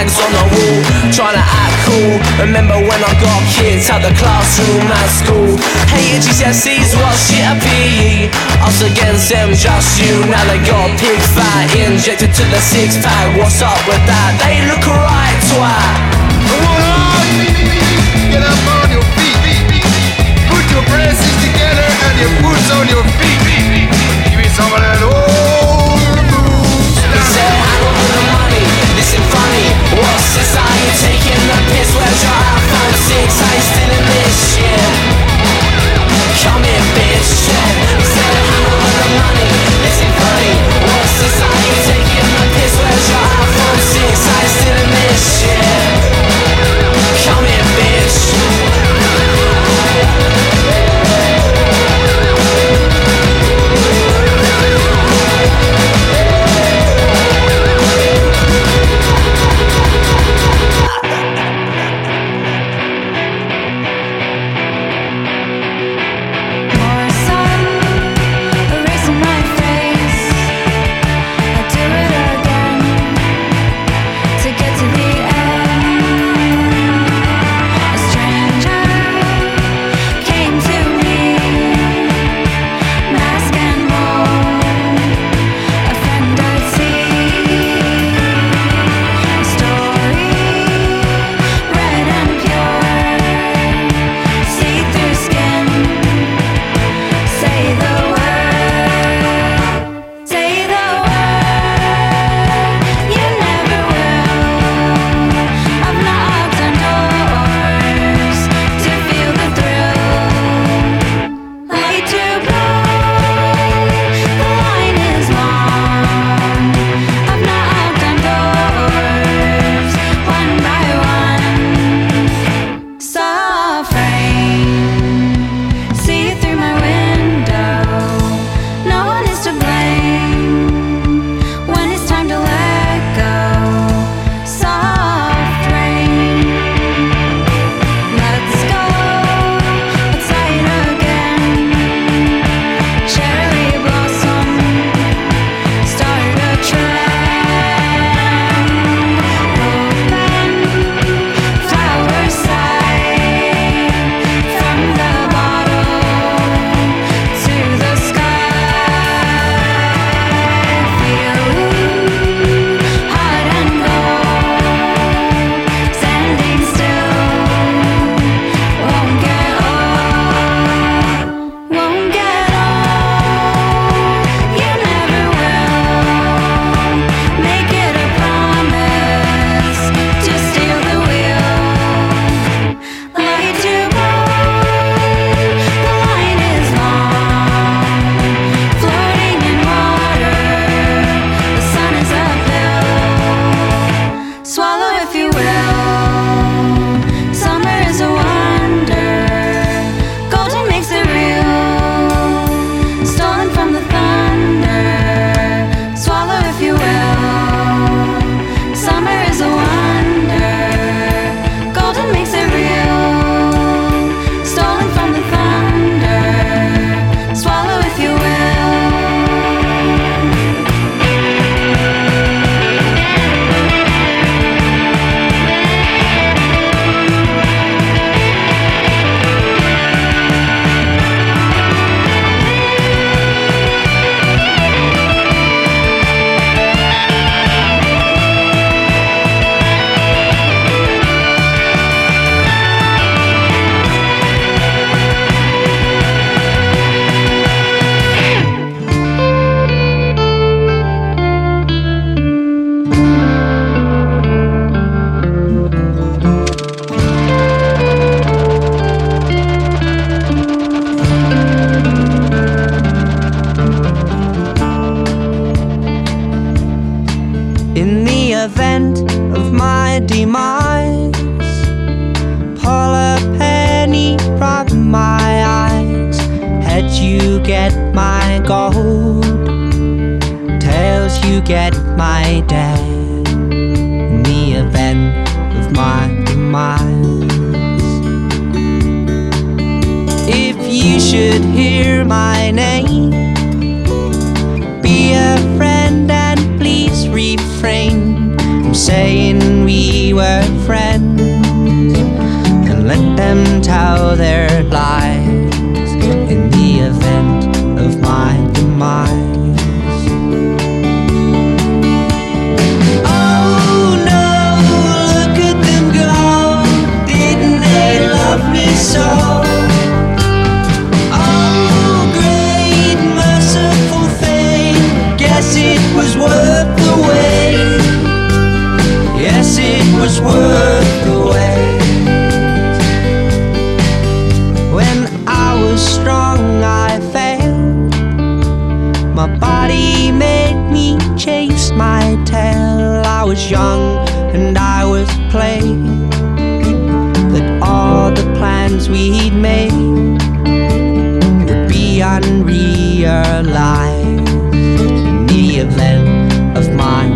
flags on the wall, trying to act cool. Remember when I got kids, at the classroom at school. Hated GCSEs, well shit at PE. Us against them, just you. Now they got pig fat injected to the six pack. What's up with that? They look alright, twat. Come on, get up on your feet. Put your braces together and your boots on your feet. Give me some of that. What this? Taking the piss? Where's your iPhone 6? i still in this shit? Come here, bitch. The money. Is funny? Taking piss? Where's your iPhone 6? Still in this shit? Of my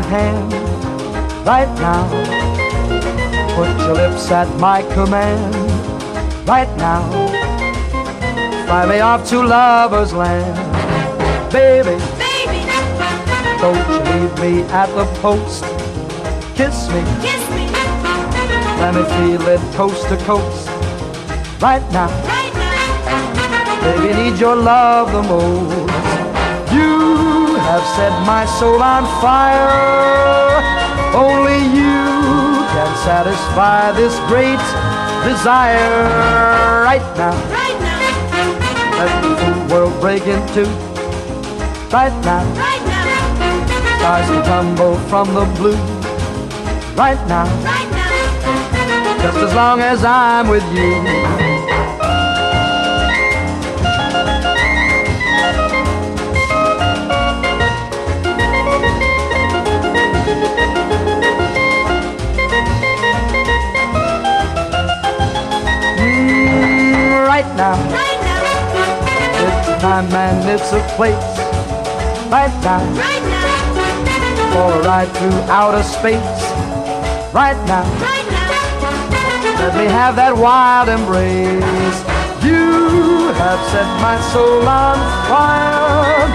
hand right now. Put your lips at my command right now. Fly me off to lover's land, baby. Baby, Don't you leave me at the post. Kiss me, kiss me let me feel it coast to coast right now. right now. Baby, need your love the most. You have set my soul on fire. Only you can satisfy this great desire right now. Right now, Let the world break into right now. right now, Stars can tumble from the blue right now. right now. Just as long as I'm with you. Now, Right now, it's time and it's a place. Right now, right now, for a ride through outer space. Right now, right now. let me have that wild embrace. You have set my soul on fire.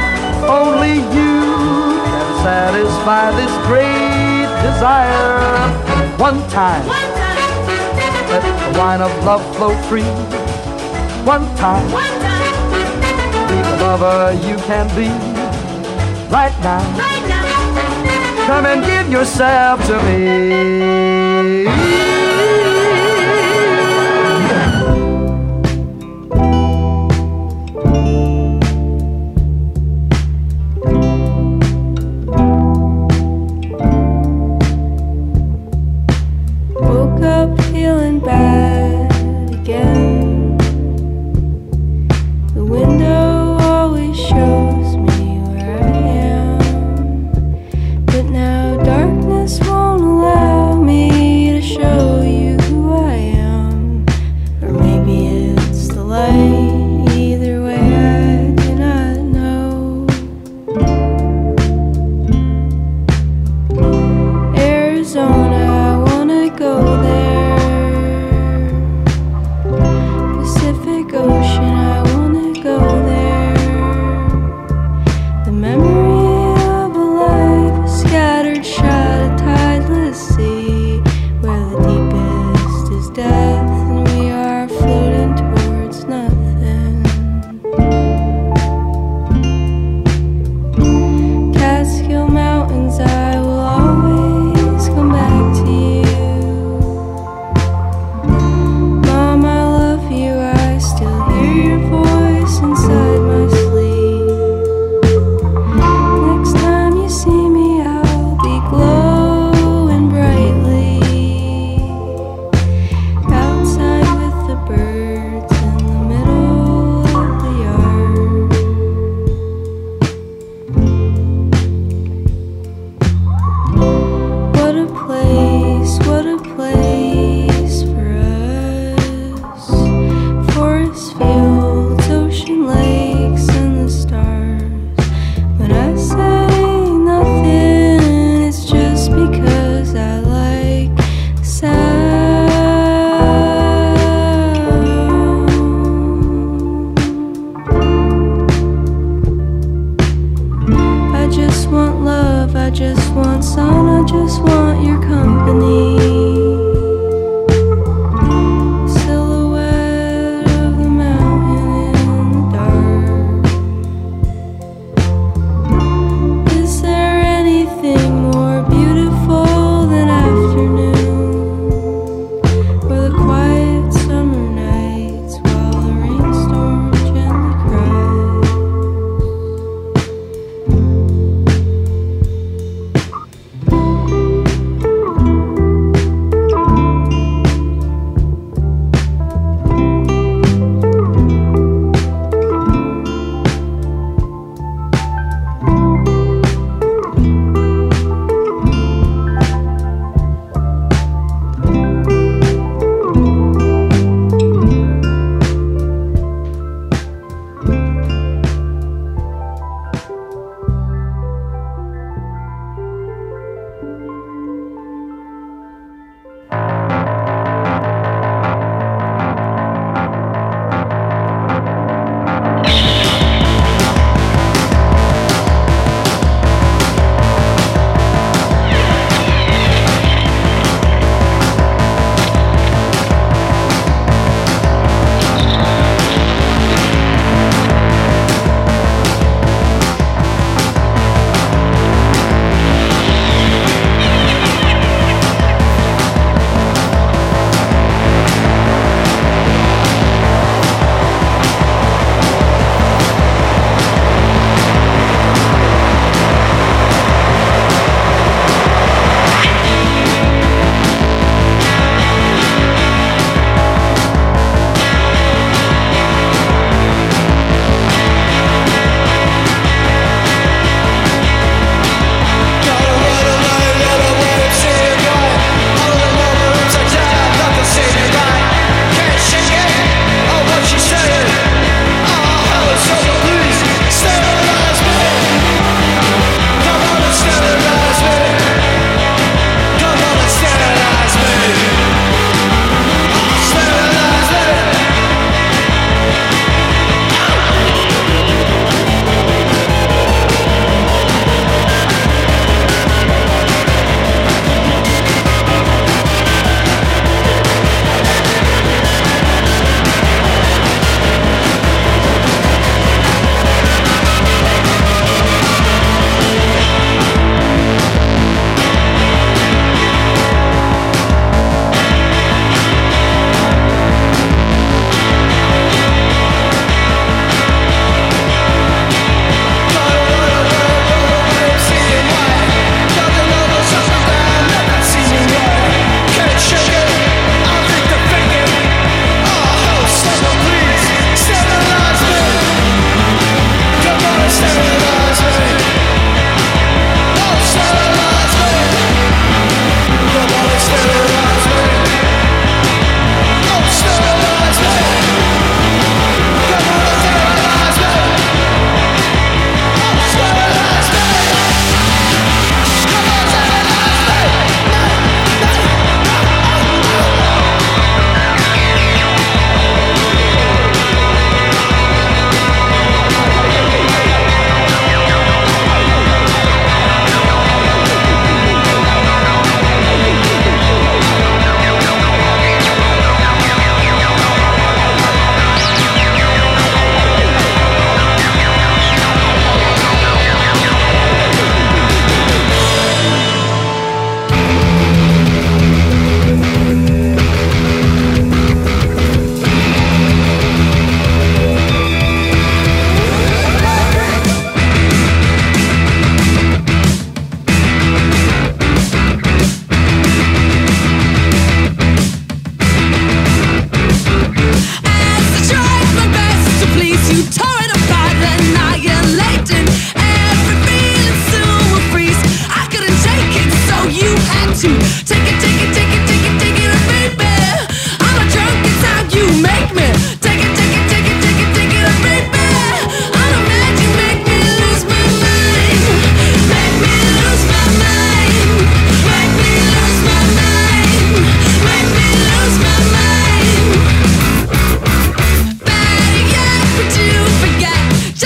Only you can satisfy this great desire. One time, One time, let the wine of love flow free. One time, one time, be the lover you can be. Right now, right now. come and give yourself to me.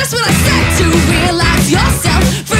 Just what I said to realize yourself.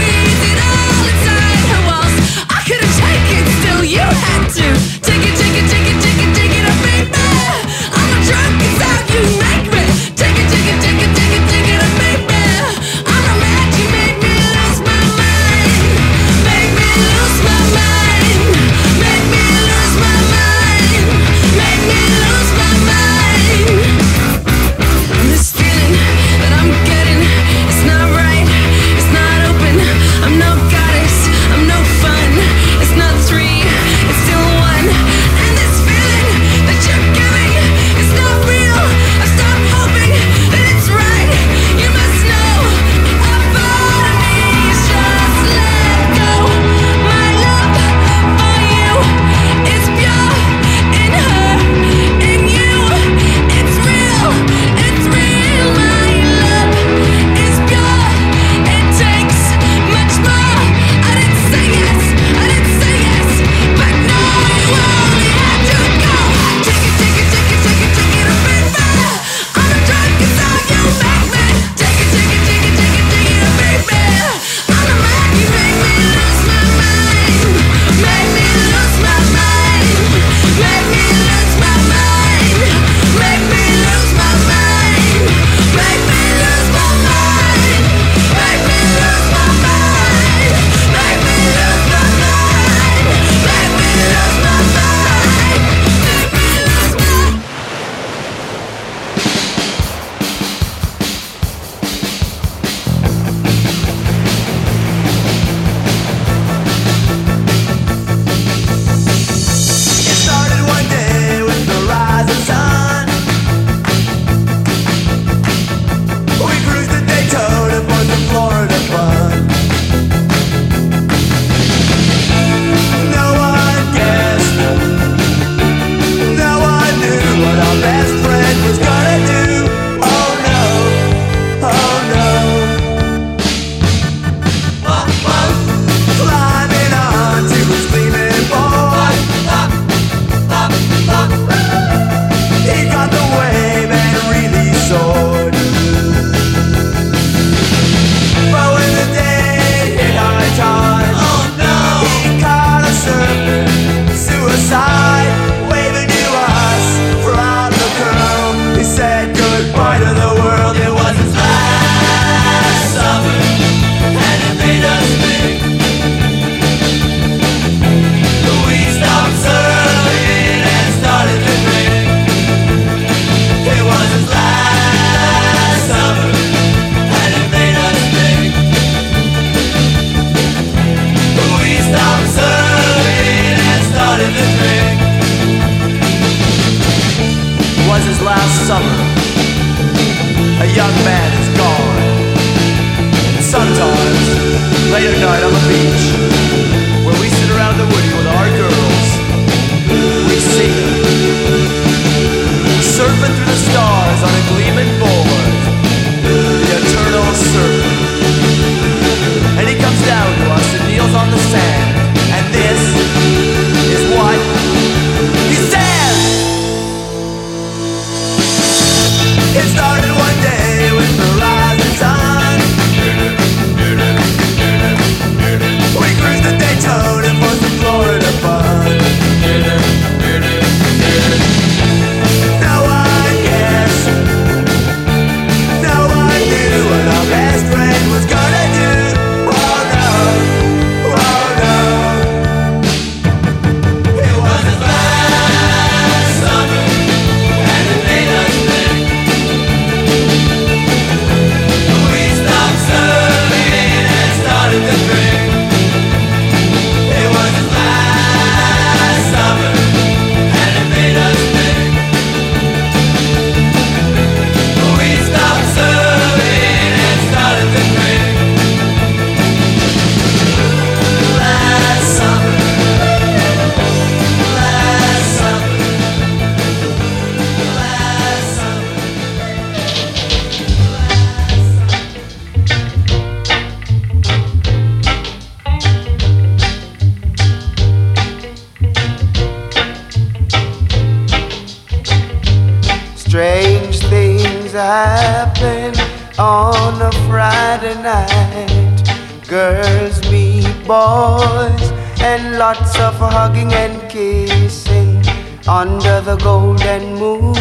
Under the golden moon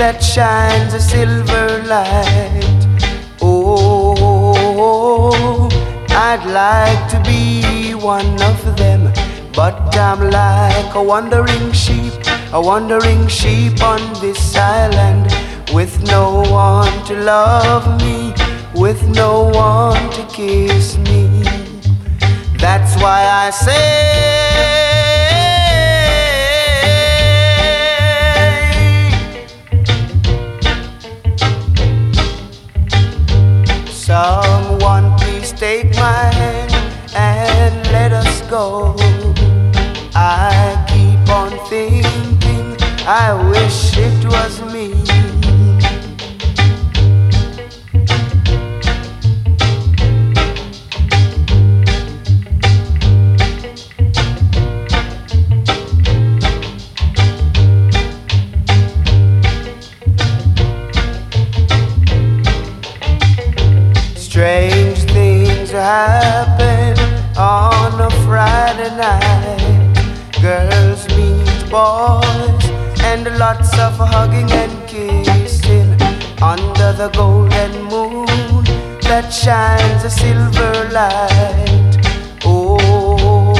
that shines a silver light. Oh, I'd like to be one of them, but I'm like a wandering sheep, a wandering sheep on this island with no one to love me, with no one to kiss me. That's why I say. Someone please take my hand and let us go. I keep on thinking, I wish it was me. The golden moon that shines a silver light. Oh,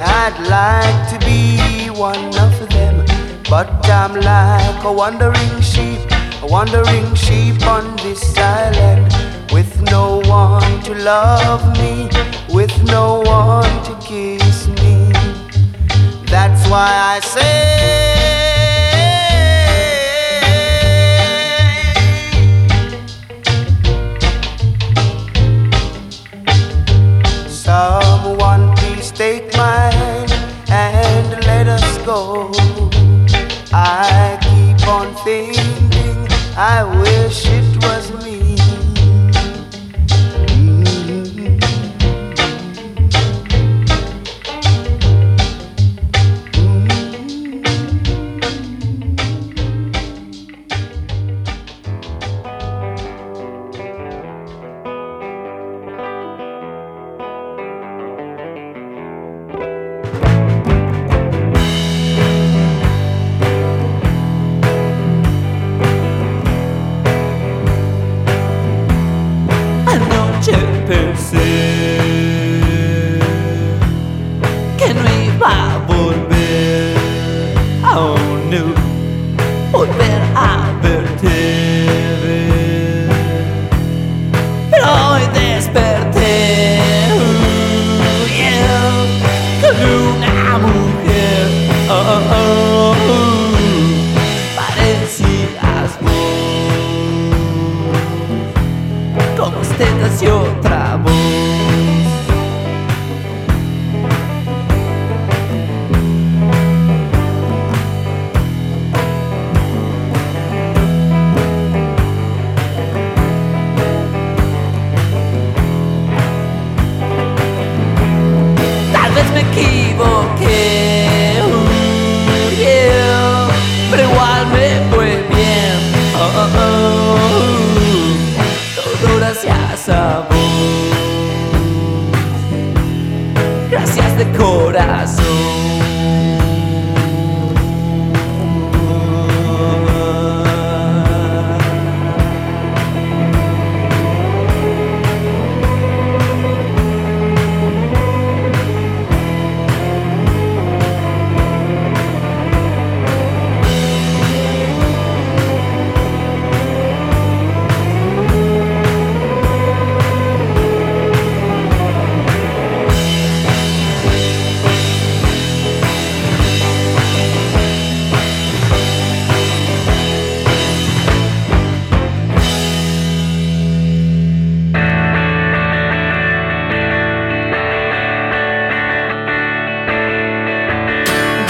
I'd like to be one of them, but I'm like a wandering sheep, a wandering sheep on this island with no one to love me, with no one to kiss me. That's why I say. I wish it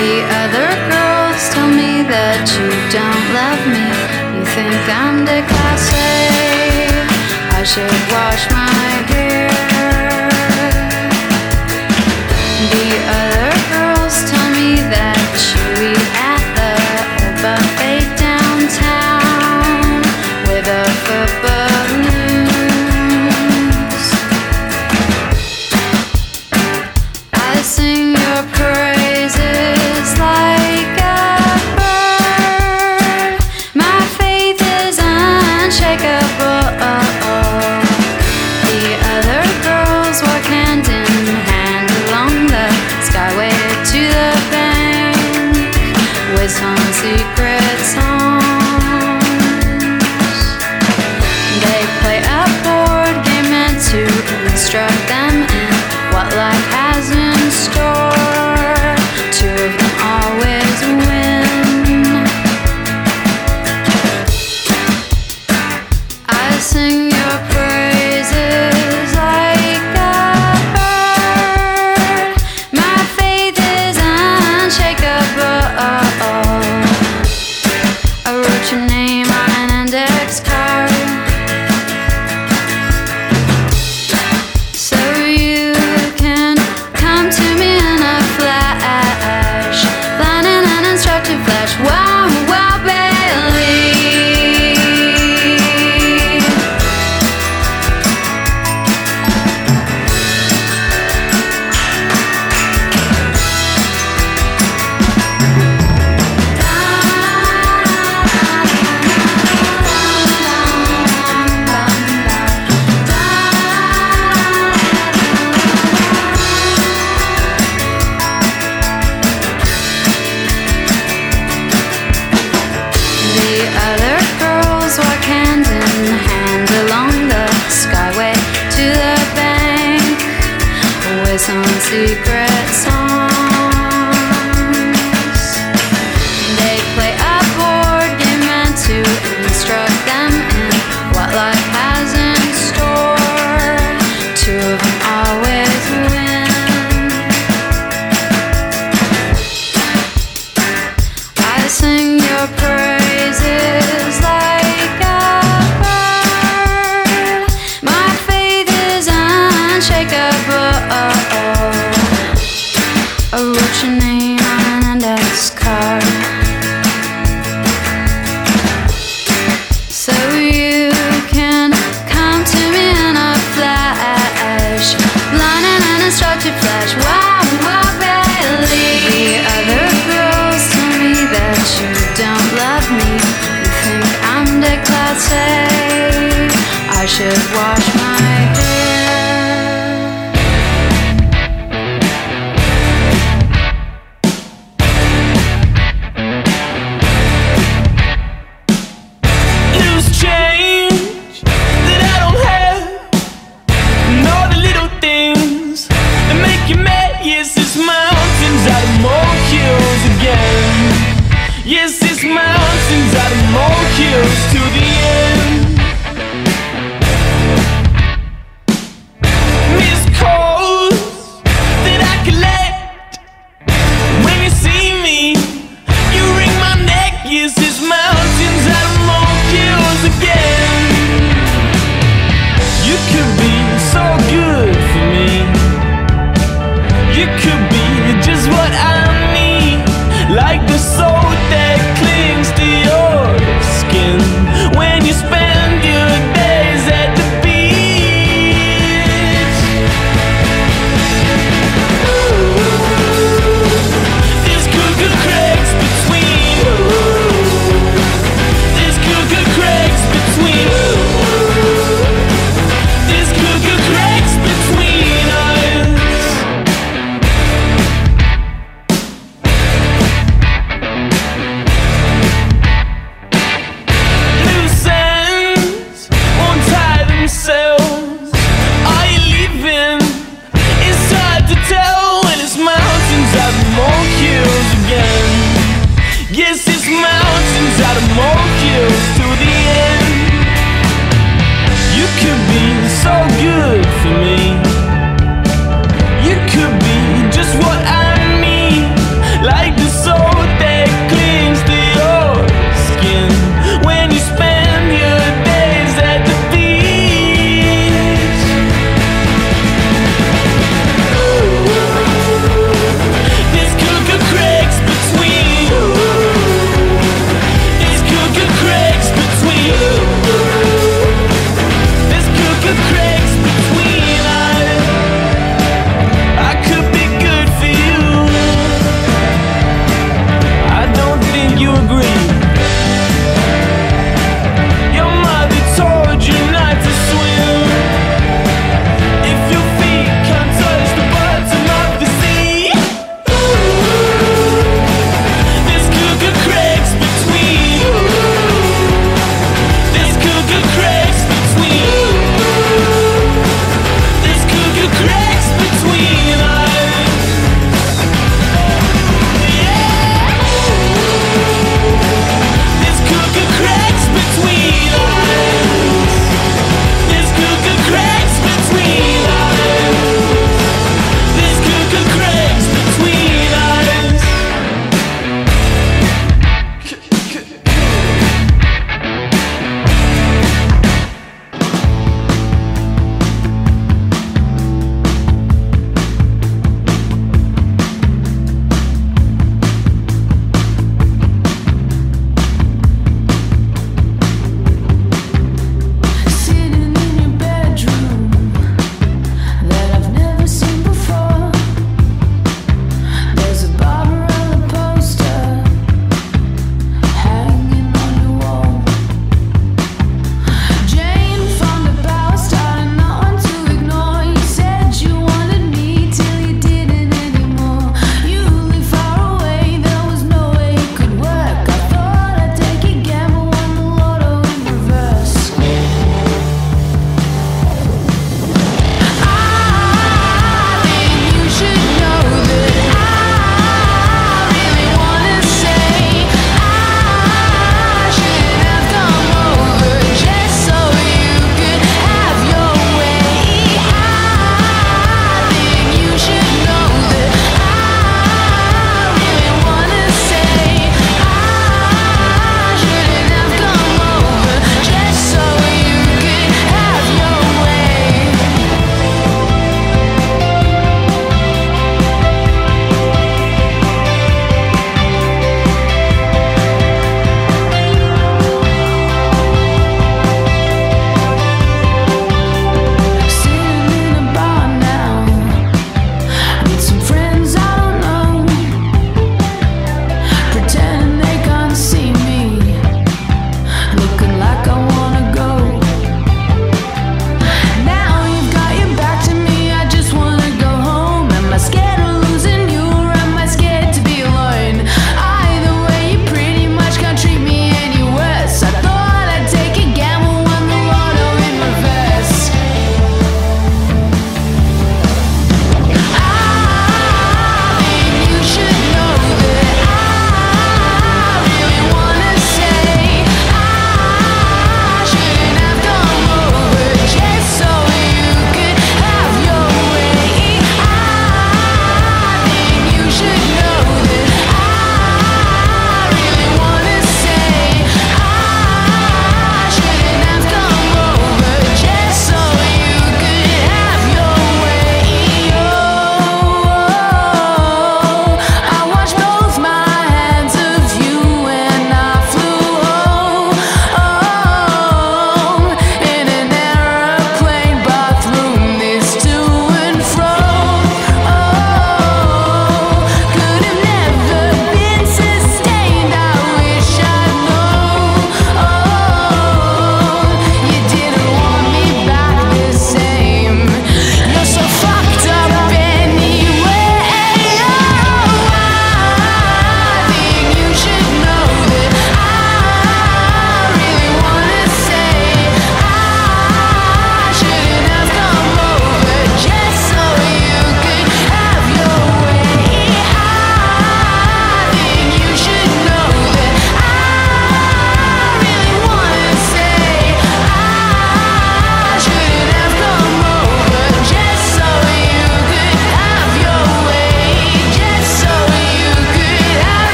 The other girls tell me that you don't love me. You think I'm declassé. I should wash my hair. The secret